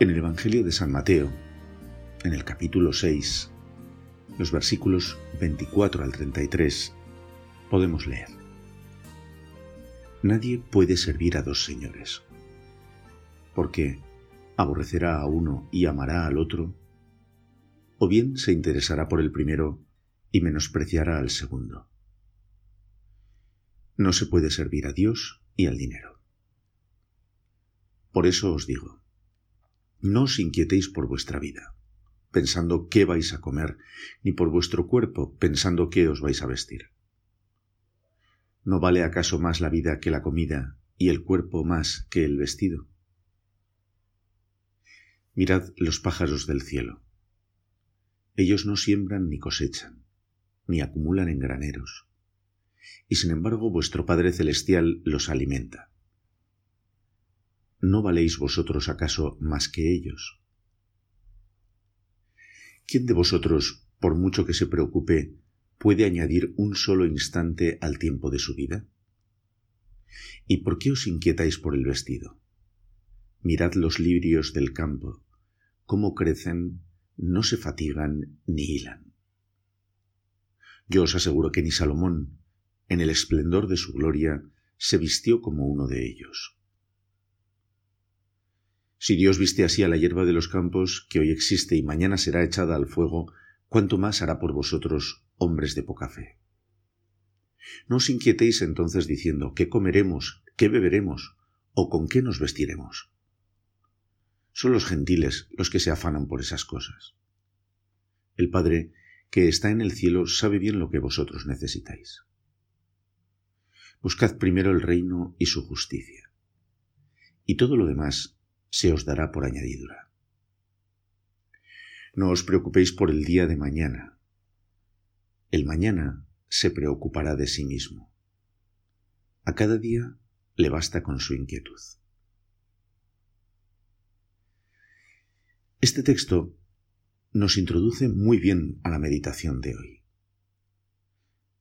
En el Evangelio de San Mateo, en el capítulo 6, los versículos 24 al 33, podemos leer. Nadie puede servir a dos señores, porque aborrecerá a uno y amará al otro, o bien se interesará por el primero y menospreciará al segundo. No se puede servir a Dios y al dinero. Por eso os digo, no os inquietéis por vuestra vida, pensando qué vais a comer, ni por vuestro cuerpo, pensando qué os vais a vestir. ¿No vale acaso más la vida que la comida y el cuerpo más que el vestido? Mirad los pájaros del cielo. Ellos no siembran ni cosechan, ni acumulan en graneros, y sin embargo vuestro Padre Celestial los alimenta. ¿No valéis vosotros acaso más que ellos? ¿Quién de vosotros, por mucho que se preocupe, puede añadir un solo instante al tiempo de su vida? ¿Y por qué os inquietáis por el vestido? Mirad los lirios del campo, cómo crecen, no se fatigan ni hilan. Yo os aseguro que ni Salomón, en el esplendor de su gloria, se vistió como uno de ellos. Si Dios viste así a la hierba de los campos, que hoy existe y mañana será echada al fuego, cuánto más hará por vosotros, hombres de poca fe. No os inquietéis entonces diciendo ¿qué comeremos? ¿qué beberemos? ¿o con qué nos vestiremos? Son los gentiles los que se afanan por esas cosas. El Padre, que está en el cielo, sabe bien lo que vosotros necesitáis. Buscad primero el reino y su justicia. Y todo lo demás se os dará por añadidura. No os preocupéis por el día de mañana. El mañana se preocupará de sí mismo. A cada día le basta con su inquietud. Este texto nos introduce muy bien a la meditación de hoy.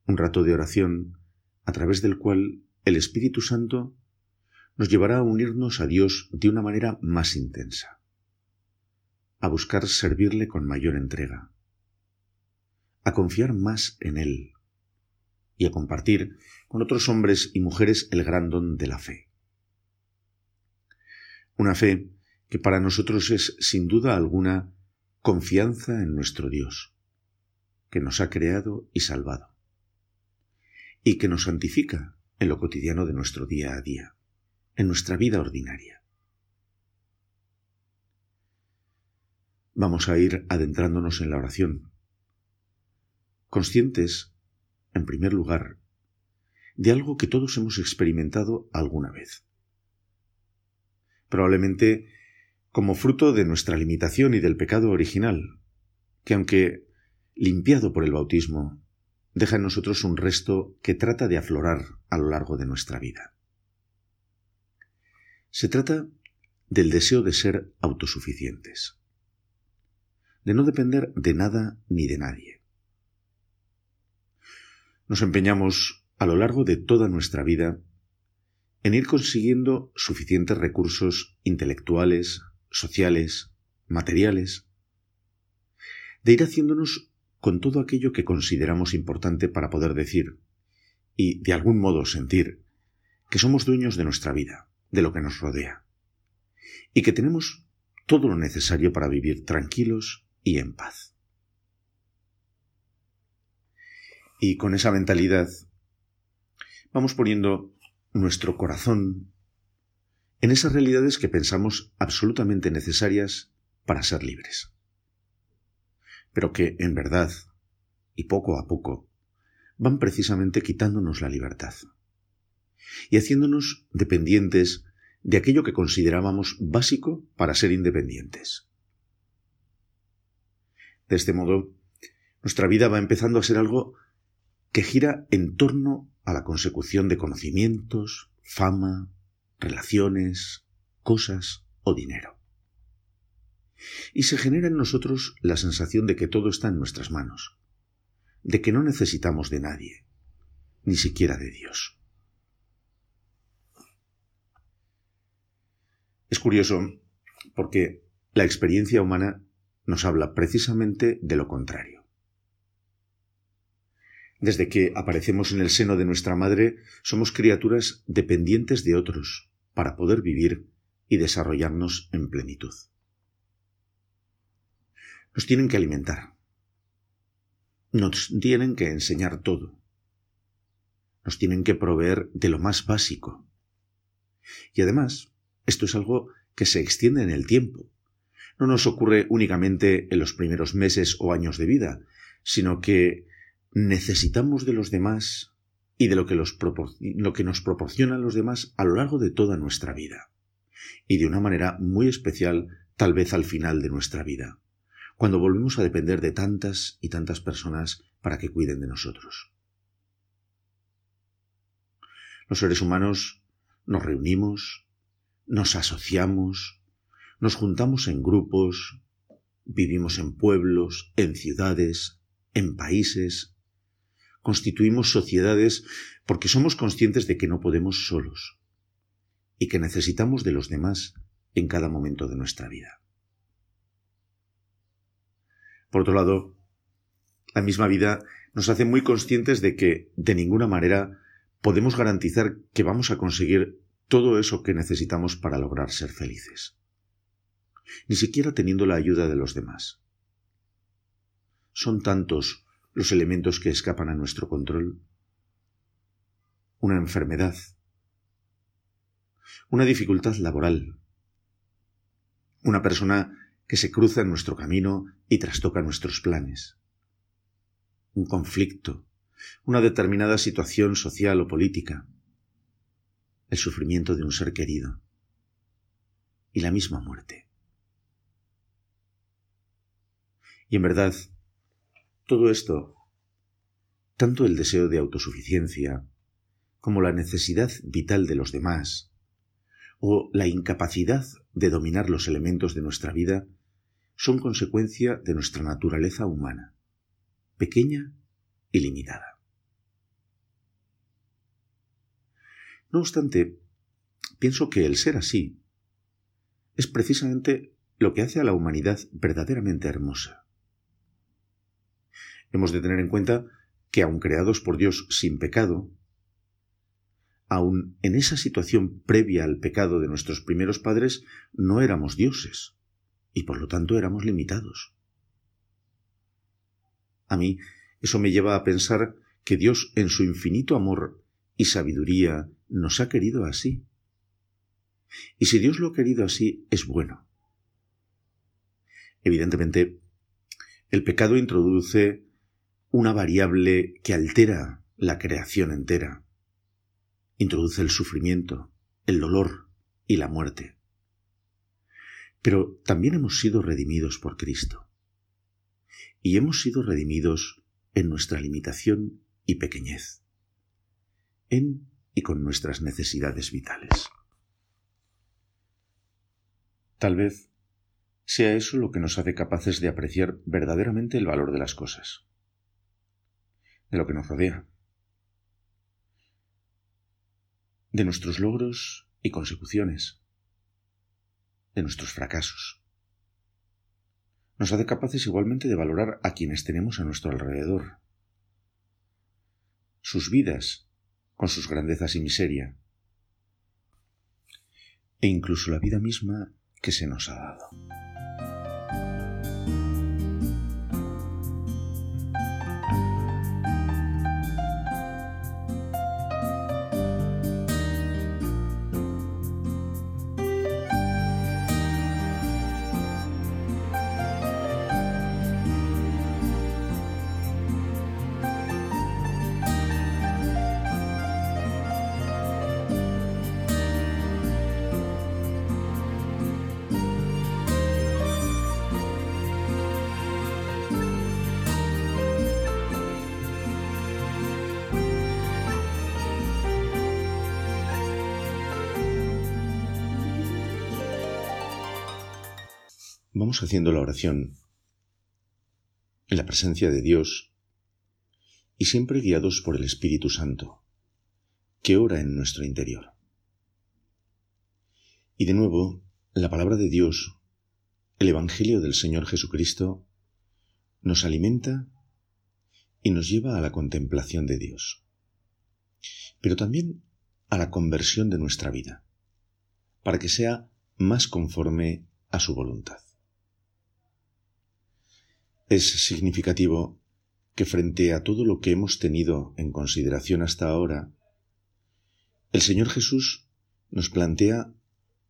Un rato de oración a través del cual el Espíritu Santo nos llevará a unirnos a Dios de una manera más intensa, a buscar servirle con mayor entrega, a confiar más en Él y a compartir con otros hombres y mujeres el gran don de la fe. Una fe que para nosotros es, sin duda alguna, confianza en nuestro Dios, que nos ha creado y salvado, y que nos santifica en lo cotidiano de nuestro día a día en nuestra vida ordinaria. Vamos a ir adentrándonos en la oración, conscientes, en primer lugar, de algo que todos hemos experimentado alguna vez. Probablemente como fruto de nuestra limitación y del pecado original, que aunque limpiado por el bautismo, deja en nosotros un resto que trata de aflorar a lo largo de nuestra vida. Se trata del deseo de ser autosuficientes, de no depender de nada ni de nadie. Nos empeñamos a lo largo de toda nuestra vida en ir consiguiendo suficientes recursos intelectuales, sociales, materiales, de ir haciéndonos con todo aquello que consideramos importante para poder decir y de algún modo sentir que somos dueños de nuestra vida, de lo que nos rodea, y que tenemos todo lo necesario para vivir tranquilos y en paz. Y con esa mentalidad vamos poniendo nuestro corazón en esas realidades que pensamos absolutamente necesarias para ser libres, pero que en verdad, y poco a poco, van precisamente quitándonos la libertad y haciéndonos dependientes de aquello que considerábamos básico para ser independientes. De este modo, nuestra vida va empezando a ser algo que gira en torno a la consecución de conocimientos, fama, relaciones, cosas o dinero. Y se genera en nosotros la sensación de que todo está en nuestras manos, de que no necesitamos de nadie, ni siquiera de Dios. Es curioso porque la experiencia humana nos habla precisamente de lo contrario. Desde que aparecemos en el seno de nuestra madre, somos criaturas dependientes de otros para poder vivir y desarrollarnos en plenitud. Nos tienen que alimentar. Nos tienen que enseñar todo. Nos tienen que proveer de lo más básico. Y además, esto es algo que se extiende en el tiempo. No nos ocurre únicamente en los primeros meses o años de vida, sino que necesitamos de los demás y de lo que, lo que nos proporcionan los demás a lo largo de toda nuestra vida. Y de una manera muy especial tal vez al final de nuestra vida, cuando volvemos a depender de tantas y tantas personas para que cuiden de nosotros. Los seres humanos nos reunimos, nos asociamos, nos juntamos en grupos, vivimos en pueblos, en ciudades, en países, constituimos sociedades porque somos conscientes de que no podemos solos y que necesitamos de los demás en cada momento de nuestra vida. Por otro lado, la misma vida nos hace muy conscientes de que, de ninguna manera, podemos garantizar que vamos a conseguir todo eso que necesitamos para lograr ser felices, ni siquiera teniendo la ayuda de los demás. Son tantos los elementos que escapan a nuestro control. Una enfermedad, una dificultad laboral, una persona que se cruza en nuestro camino y trastoca nuestros planes, un conflicto, una determinada situación social o política, el sufrimiento de un ser querido y la misma muerte. Y en verdad, todo esto, tanto el deseo de autosuficiencia, como la necesidad vital de los demás, o la incapacidad de dominar los elementos de nuestra vida, son consecuencia de nuestra naturaleza humana, pequeña y limitada. No obstante, pienso que el ser así es precisamente lo que hace a la humanidad verdaderamente hermosa. Hemos de tener en cuenta que aun creados por Dios sin pecado, aun en esa situación previa al pecado de nuestros primeros padres, no éramos dioses, y por lo tanto éramos limitados. A mí eso me lleva a pensar que Dios en su infinito amor y sabiduría nos ha querido así. Y si Dios lo ha querido así, es bueno. Evidentemente, el pecado introduce una variable que altera la creación entera. Introduce el sufrimiento, el dolor y la muerte. Pero también hemos sido redimidos por Cristo. Y hemos sido redimidos en nuestra limitación y pequeñez, en y con nuestras necesidades vitales. Tal vez sea eso lo que nos hace capaces de apreciar verdaderamente el valor de las cosas de lo que nos rodea, de nuestros logros y consecuciones, de nuestros fracasos. Nos hace capaces igualmente de valorar a quienes tenemos a nuestro alrededor, sus vidas con sus grandezas y miseria, e incluso la vida misma que se nos ha dado. Haciendo la oración en la presencia de Dios y siempre guiados por el Espíritu Santo, que ora en nuestro interior. Y de nuevo, la palabra de Dios, el Evangelio del Señor Jesucristo, nos alimenta y nos lleva a la contemplación de Dios, pero también a la conversión de nuestra vida, para que sea más conforme a su voluntad. Es significativo que frente a todo lo que hemos tenido en consideración hasta ahora, el Señor Jesús nos plantea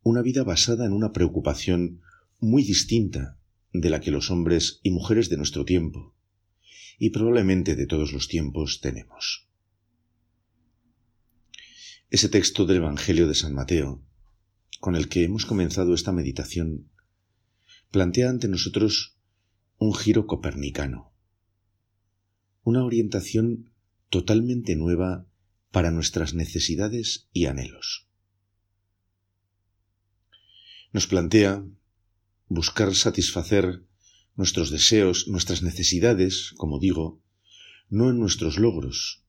una vida basada en una preocupación muy distinta de la que los hombres y mujeres de nuestro tiempo, y probablemente de todos los tiempos, tenemos. Ese texto del Evangelio de San Mateo, con el que hemos comenzado esta meditación, plantea ante nosotros un giro copernicano, una orientación totalmente nueva para nuestras necesidades y anhelos. Nos plantea buscar satisfacer nuestros deseos, nuestras necesidades, como digo, no en nuestros logros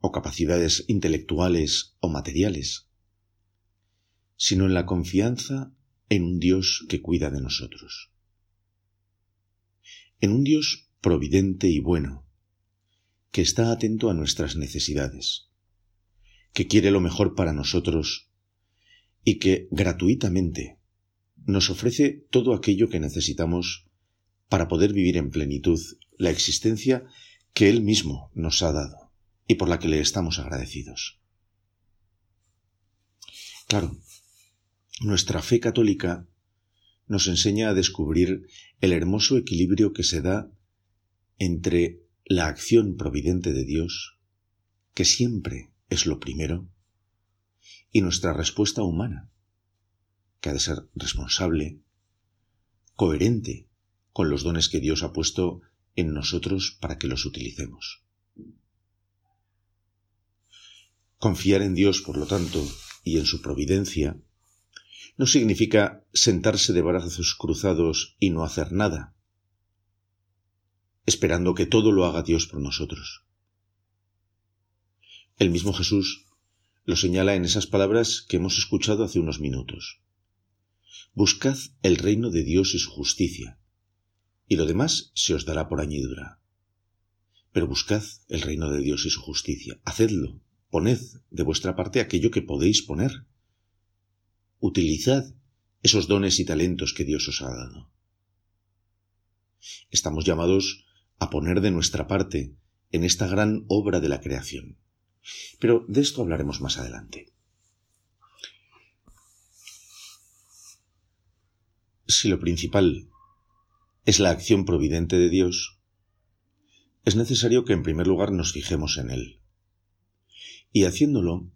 o capacidades intelectuales o materiales, sino en la confianza en un Dios que cuida de nosotros en un Dios providente y bueno, que está atento a nuestras necesidades, que quiere lo mejor para nosotros y que gratuitamente nos ofrece todo aquello que necesitamos para poder vivir en plenitud la existencia que Él mismo nos ha dado y por la que le estamos agradecidos. Claro, nuestra fe católica nos enseña a descubrir el hermoso equilibrio que se da entre la acción providente de Dios, que siempre es lo primero, y nuestra respuesta humana, que ha de ser responsable, coherente con los dones que Dios ha puesto en nosotros para que los utilicemos. Confiar en Dios, por lo tanto, y en su providencia, no significa sentarse de brazos cruzados y no hacer nada, esperando que todo lo haga Dios por nosotros. El mismo Jesús lo señala en esas palabras que hemos escuchado hace unos minutos. Buscad el reino de Dios y su justicia, y lo demás se os dará por añadidura. Pero buscad el reino de Dios y su justicia, hacedlo, poned de vuestra parte aquello que podéis poner Utilizad esos dones y talentos que Dios os ha dado. Estamos llamados a poner de nuestra parte en esta gran obra de la creación. Pero de esto hablaremos más adelante. Si lo principal es la acción providente de Dios, es necesario que en primer lugar nos fijemos en Él. Y haciéndolo,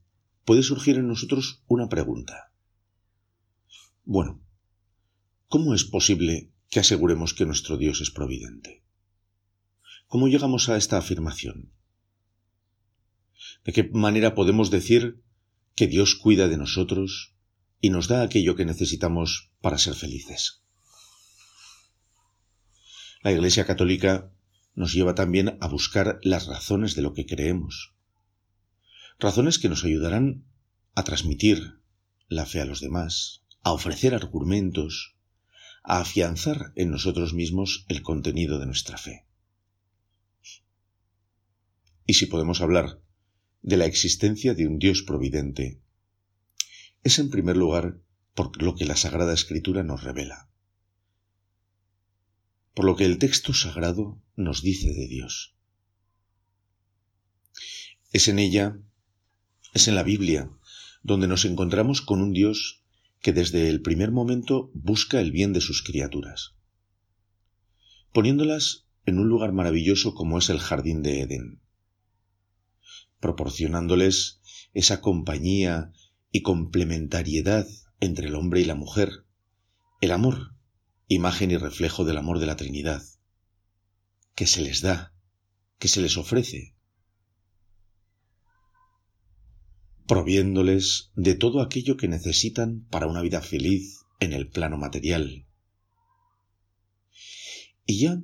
puede surgir en nosotros una pregunta. Bueno, ¿cómo es posible que aseguremos que nuestro Dios es providente? ¿Cómo llegamos a esta afirmación? ¿De qué manera podemos decir que Dios cuida de nosotros y nos da aquello que necesitamos para ser felices? La Iglesia Católica nos lleva también a buscar las razones de lo que creemos, razones que nos ayudarán a transmitir la fe a los demás, a ofrecer argumentos, a afianzar en nosotros mismos el contenido de nuestra fe. Y si podemos hablar de la existencia de un Dios providente, es en primer lugar por lo que la Sagrada Escritura nos revela, por lo que el texto sagrado nos dice de Dios. Es en ella, es en la Biblia, donde nos encontramos con un Dios que desde el primer momento busca el bien de sus criaturas, poniéndolas en un lugar maravilloso como es el jardín de Edén, proporcionándoles esa compañía y complementariedad entre el hombre y la mujer, el amor, imagen y reflejo del amor de la Trinidad, que se les da, que se les ofrece, proviéndoles de todo aquello que necesitan para una vida feliz en el plano material, Y ya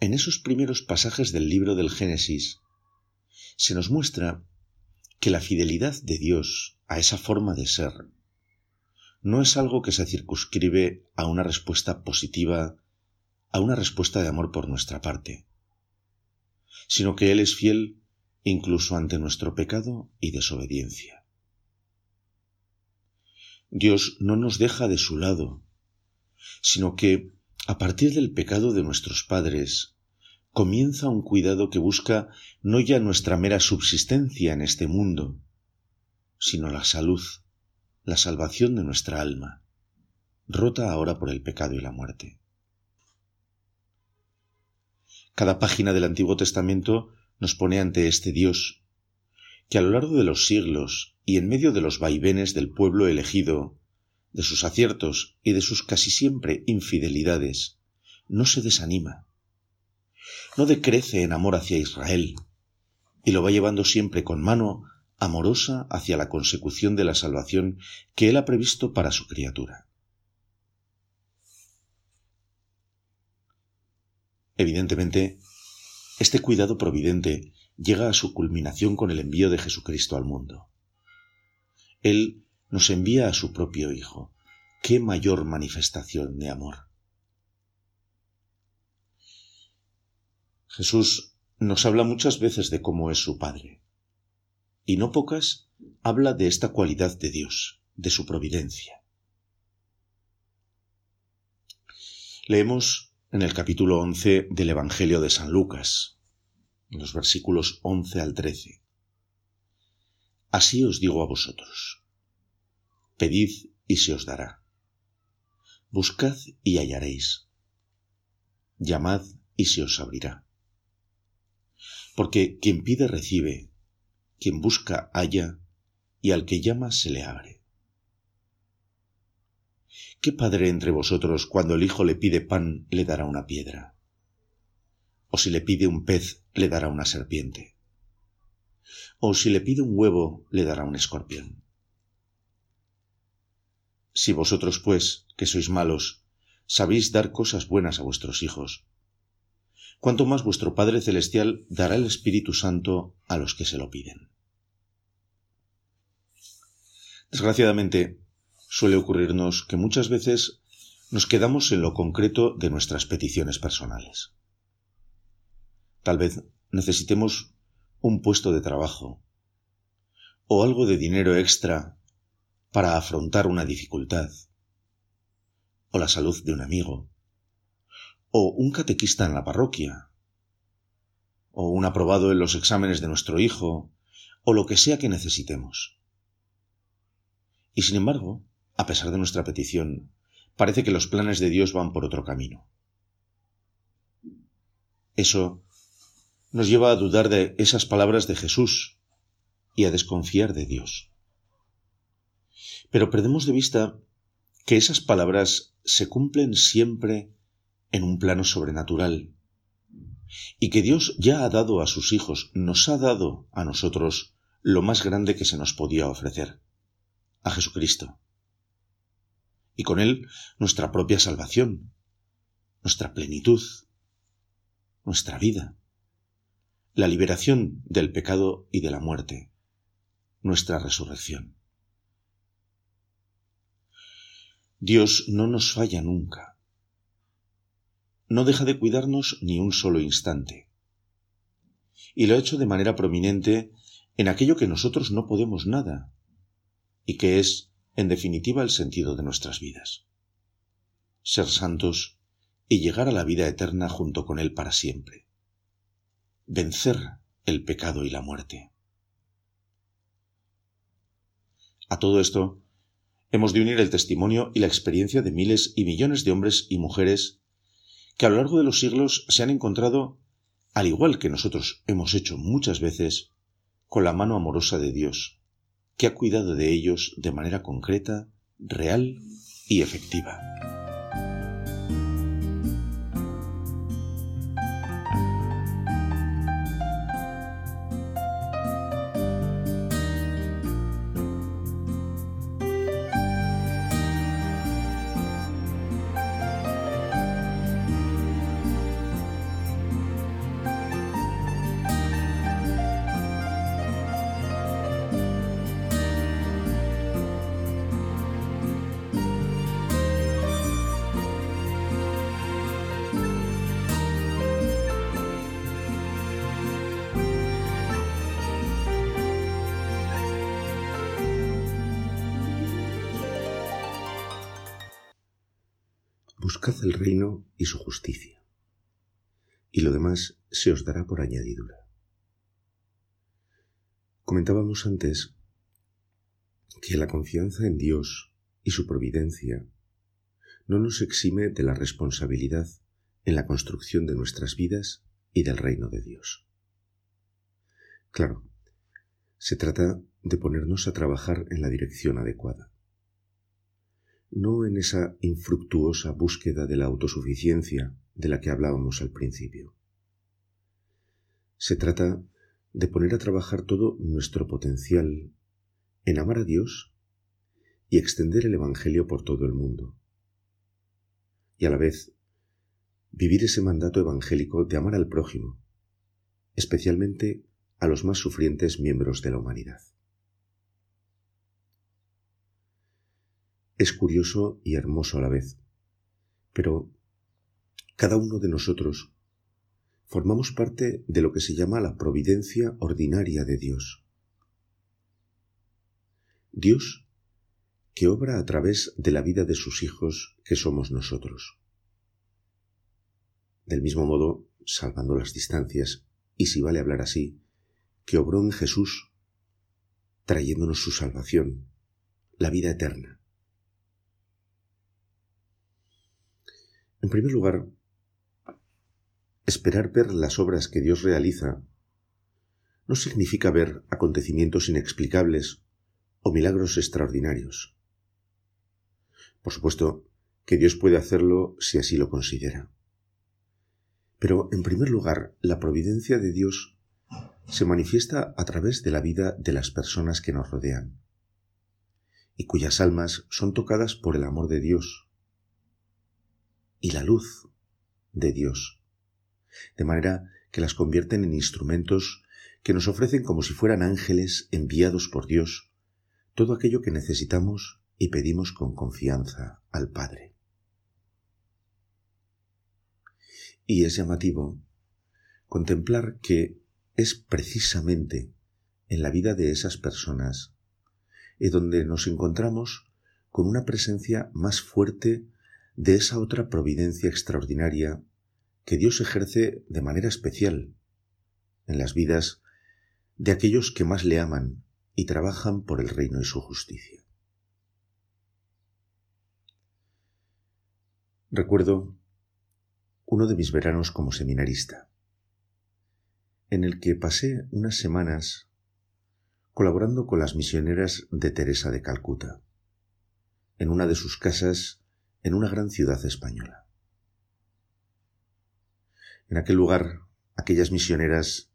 en esos primeros pasajes del libro del Génesis se nos muestra que la fidelidad de Dios a esa forma de ser no es algo que se circunscribe a una respuesta positiva, a una respuesta de amor por nuestra parte, sino que Él es fiel incluso ante nuestro pecado y desobediencia. Dios no nos deja de su lado, sino que, a partir del pecado de nuestros padres, comienza un cuidado que busca no ya nuestra mera subsistencia en este mundo, sino la salud, la salvación de nuestra alma, rota ahora por el pecado y la muerte. Cada página del Antiguo Testamento nos pone ante este Dios, que a lo largo de los siglos y en medio de los vaivenes del pueblo elegido, de sus aciertos y de sus casi siempre infidelidades, no se desanima, no decrece en amor hacia Israel, y lo va llevando siempre con mano amorosa hacia la consecución de la salvación que Él ha previsto para su criatura. Evidentemente, este cuidado providente llega a su culminación con el envío de Jesucristo al mundo. Él nos envía a su propio Hijo. ¿Qué mayor manifestación de amor? Jesús nos habla muchas veces de cómo es su Padre, y no pocas habla de esta cualidad de Dios, de su providencia. Leemos en el capítulo 11 del Evangelio de San Lucas, en los versículos 11 al 13. Así os digo a vosotros, pedid y se os dará, buscad y hallaréis, llamad y se os abrirá porque quien pide recibe, quien busca halla, y al que llama se le abre. ¿Qué padre entre vosotros cuando el hijo le pide pan le dará una piedra? ¿O si le pide un pez le dará una serpiente? ¿O si le pide un huevo le dará un escorpión? Si vosotros, pues, que sois malos, sabéis dar cosas buenas a vuestros hijos, cuanto más vuestro Padre Celestial dará el Espíritu Santo a los que se lo piden. Desgraciadamente, suele ocurrirnos que muchas veces nos quedamos en lo concreto de nuestras peticiones personales. Tal vez necesitemos un puesto de trabajo o algo de dinero extra para afrontar una dificultad o la salud de un amigo o un catequista en la parroquia, o un aprobado en los exámenes de nuestro hijo, o lo que sea que necesitemos. Y sin embargo, a pesar de nuestra petición, parece que los planes de Dios van por otro camino. Eso nos lleva a dudar de esas palabras de Jesús y a desconfiar de Dios. Pero perdemos de vista que esas palabras se cumplen siempre en un plano sobrenatural, y que Dios ya ha dado a sus hijos, nos ha dado a nosotros lo más grande que se nos podía ofrecer, a Jesucristo. Y con Él nuestra propia salvación, nuestra plenitud, nuestra vida, la liberación del pecado y de la muerte, nuestra resurrección. Dios no nos falla nunca no deja de cuidarnos ni un solo instante. Y lo ha hecho de manera prominente en aquello que nosotros no podemos nada, y que es, en definitiva, el sentido de nuestras vidas. Ser santos y llegar a la vida eterna junto con Él para siempre. Vencer el pecado y la muerte. A todo esto, hemos de unir el testimonio y la experiencia de miles y millones de hombres y mujeres que a lo largo de los siglos se han encontrado, al igual que nosotros hemos hecho muchas veces, con la mano amorosa de Dios, que ha cuidado de ellos de manera concreta, real y efectiva. Se os dará por añadidura. Comentábamos antes que la confianza en Dios y su providencia no nos exime de la responsabilidad en la construcción de nuestras vidas y del reino de Dios. Claro, se trata de ponernos a trabajar en la dirección adecuada, no en esa infructuosa búsqueda de la autosuficiencia de la que hablábamos al principio. Se trata de poner a trabajar todo nuestro potencial en amar a Dios y extender el Evangelio por todo el mundo. Y a la vez vivir ese mandato evangélico de amar al prójimo, especialmente a los más sufrientes miembros de la humanidad. Es curioso y hermoso a la vez, pero cada uno de nosotros formamos parte de lo que se llama la providencia ordinaria de Dios. Dios que obra a través de la vida de sus hijos que somos nosotros. Del mismo modo, salvando las distancias, y si vale hablar así, que obró en Jesús, trayéndonos su salvación, la vida eterna. En primer lugar, esperar ver las obras que Dios realiza no significa ver acontecimientos inexplicables o milagros extraordinarios. Por supuesto que Dios puede hacerlo si así lo considera. Pero, en primer lugar, la providencia de Dios se manifiesta a través de la vida de las personas que nos rodean y cuyas almas son tocadas por el amor de Dios y la luz de Dios, de manera que las convierten en instrumentos que nos ofrecen como si fueran ángeles enviados por Dios todo aquello que necesitamos y pedimos con confianza al Padre. Y es llamativo contemplar que es precisamente en la vida de esas personas en donde nos encontramos con una presencia más fuerte de esa otra providencia extraordinaria que Dios ejerce de manera especial en las vidas de aquellos que más le aman y trabajan por el reino y su justicia. Recuerdo uno de mis veranos como seminarista, en el que pasé unas semanas colaborando con las misioneras de Teresa de Calcuta, en una de sus casas en una gran ciudad española. En aquel lugar, aquellas misioneras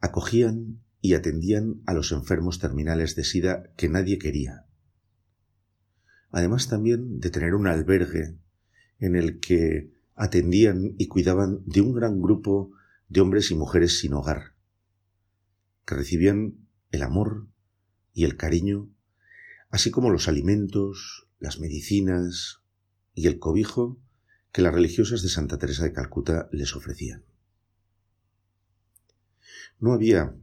acogían y atendían a los enfermos terminales de sida que nadie quería, además también de tener un albergue en el que atendían y cuidaban de un gran grupo de hombres y mujeres sin hogar, que recibían el amor y el cariño, así como los alimentos, las medicinas y el cobijo que las religiosas de Santa Teresa de Calcuta les ofrecían. No había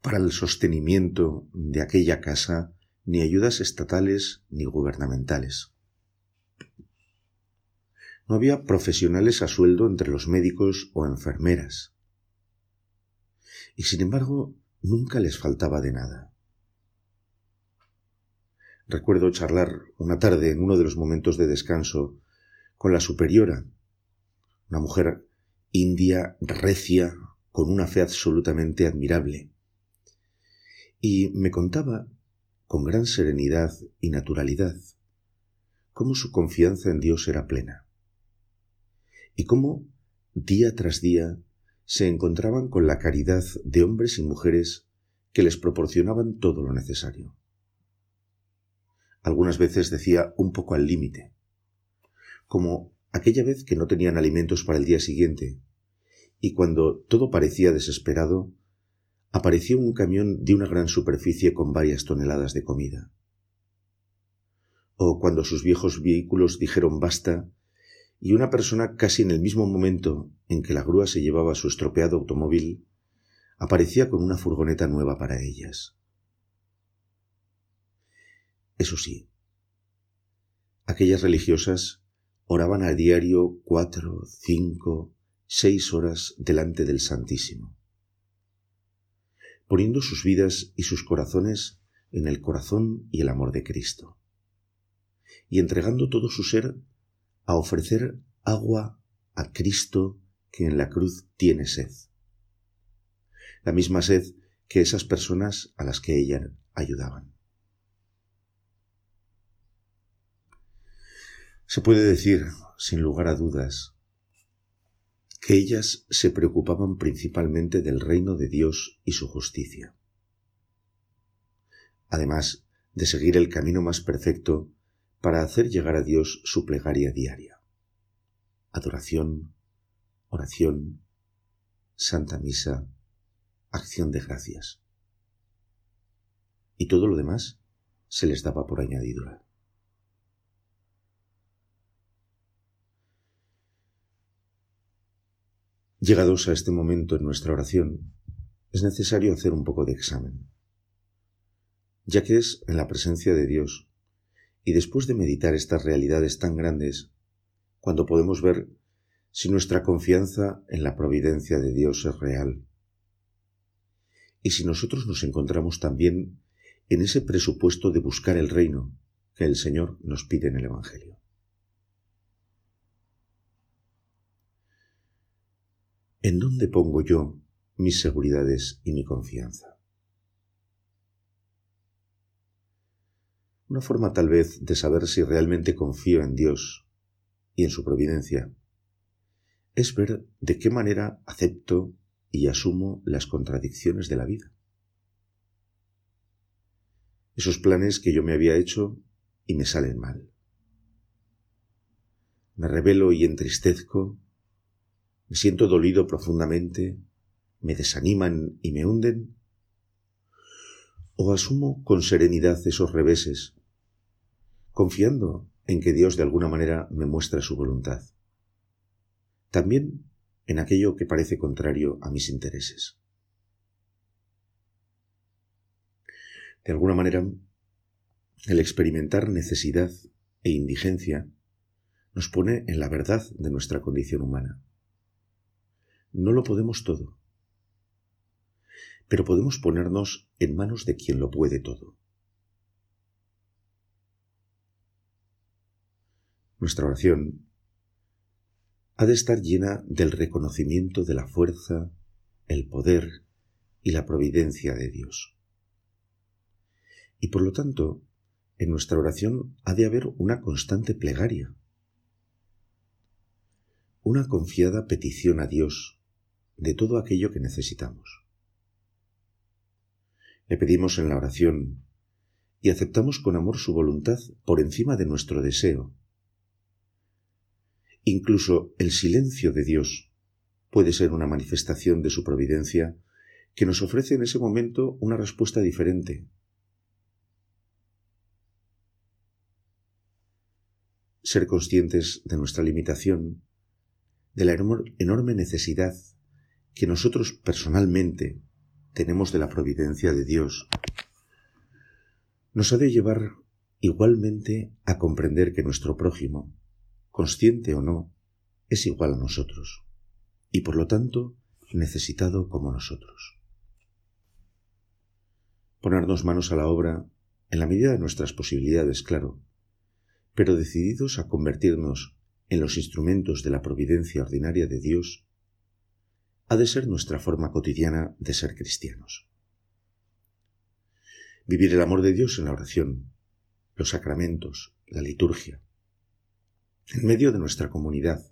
para el sostenimiento de aquella casa ni ayudas estatales ni gubernamentales. No había profesionales a sueldo entre los médicos o enfermeras. Y sin embargo, nunca les faltaba de nada. Recuerdo charlar una tarde en uno de los momentos de descanso con la superiora, una mujer india, recia, con una fe absolutamente admirable. Y me contaba, con gran serenidad y naturalidad, cómo su confianza en Dios era plena y cómo, día tras día, se encontraban con la caridad de hombres y mujeres que les proporcionaban todo lo necesario. Algunas veces decía un poco al límite, como aquella vez que no tenían alimentos para el día siguiente, y cuando todo parecía desesperado, apareció un camión de una gran superficie con varias toneladas de comida. O cuando sus viejos vehículos dijeron basta y una persona casi en el mismo momento en que la grúa se llevaba su estropeado automóvil, aparecía con una furgoneta nueva para ellas. Eso sí, aquellas religiosas oraban a diario cuatro, cinco, seis horas delante del Santísimo, poniendo sus vidas y sus corazones en el corazón y el amor de Cristo, y entregando todo su ser a ofrecer agua a Cristo que en la cruz tiene sed. La misma sed que esas personas a las que ella ayudaban. Se puede decir, sin lugar a dudas, que ellas se preocupaban principalmente del reino de Dios y su justicia. Además de seguir el camino más perfecto para hacer llegar a Dios su plegaria diaria. Adoración, oración, santa misa, acción de gracias. Y todo lo demás se les daba por añadidura. Llegados a este momento en nuestra oración, es necesario hacer un poco de examen, ya que es en la presencia de Dios y después de meditar estas realidades tan grandes, cuando podemos ver si nuestra confianza en la providencia de Dios es real, y si nosotros nos encontramos también en ese presupuesto de buscar el reino que el Señor nos pide en el Evangelio. ¿En dónde pongo yo mis seguridades y mi confianza? Una forma tal vez de saber si realmente confío en Dios y en su providencia es ver de qué manera acepto y asumo las contradicciones de la vida. Esos planes que yo me había hecho y me salen mal. Me revelo y entristezco me siento dolido profundamente, me desaniman y me hunden, o asumo con serenidad esos reveses, confiando en que Dios de alguna manera me muestra su voluntad, también en aquello que parece contrario a mis intereses. De alguna manera, el experimentar necesidad e indigencia nos pone en la verdad de nuestra condición humana. No lo podemos todo, pero podemos ponernos en manos de quien lo puede todo. Nuestra oración ha de estar llena del reconocimiento de la fuerza, el poder y la providencia de Dios. Y por lo tanto, en nuestra oración ha de haber una constante plegaria, una confiada petición a Dios de todo aquello que necesitamos. Le pedimos en la oración y aceptamos con amor su voluntad por encima de nuestro deseo. Incluso el silencio de Dios puede ser una manifestación de su providencia que nos ofrece en ese momento una respuesta diferente. Ser conscientes de nuestra limitación, de la enorme necesidad que nosotros personalmente tenemos de la providencia de Dios, nos ha de llevar igualmente a comprender que nuestro prójimo, consciente o no, es igual a nosotros, y por lo tanto necesitado como nosotros. Ponernos manos a la obra en la medida de nuestras posibilidades, claro, pero decididos a convertirnos en los instrumentos de la providencia ordinaria de Dios ha de ser nuestra forma cotidiana de ser cristianos. Vivir el amor de Dios en la oración, los sacramentos, la liturgia, en medio de nuestra comunidad,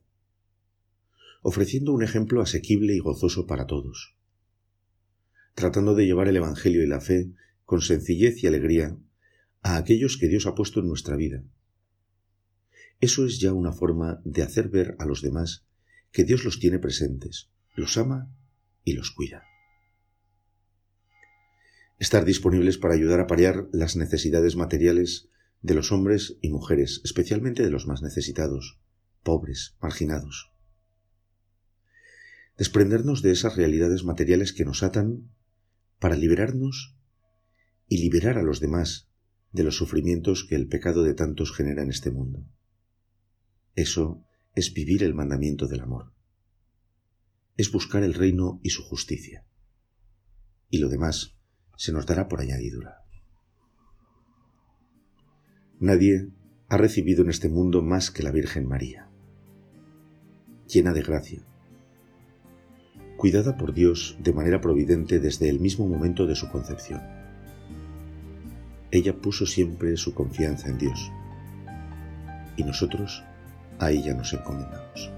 ofreciendo un ejemplo asequible y gozoso para todos, tratando de llevar el Evangelio y la fe con sencillez y alegría a aquellos que Dios ha puesto en nuestra vida. Eso es ya una forma de hacer ver a los demás que Dios los tiene presentes los ama y los cuida. Estar disponibles para ayudar a paliar las necesidades materiales de los hombres y mujeres, especialmente de los más necesitados, pobres, marginados. Desprendernos de esas realidades materiales que nos atan para liberarnos y liberar a los demás de los sufrimientos que el pecado de tantos genera en este mundo. Eso es vivir el mandamiento del amor. Es buscar el reino y su justicia. Y lo demás se nos dará por añadidura. Nadie ha recibido en este mundo más que la Virgen María, llena de gracia, cuidada por Dios de manera providente desde el mismo momento de su concepción. Ella puso siempre su confianza en Dios y nosotros a ella nos encomendamos.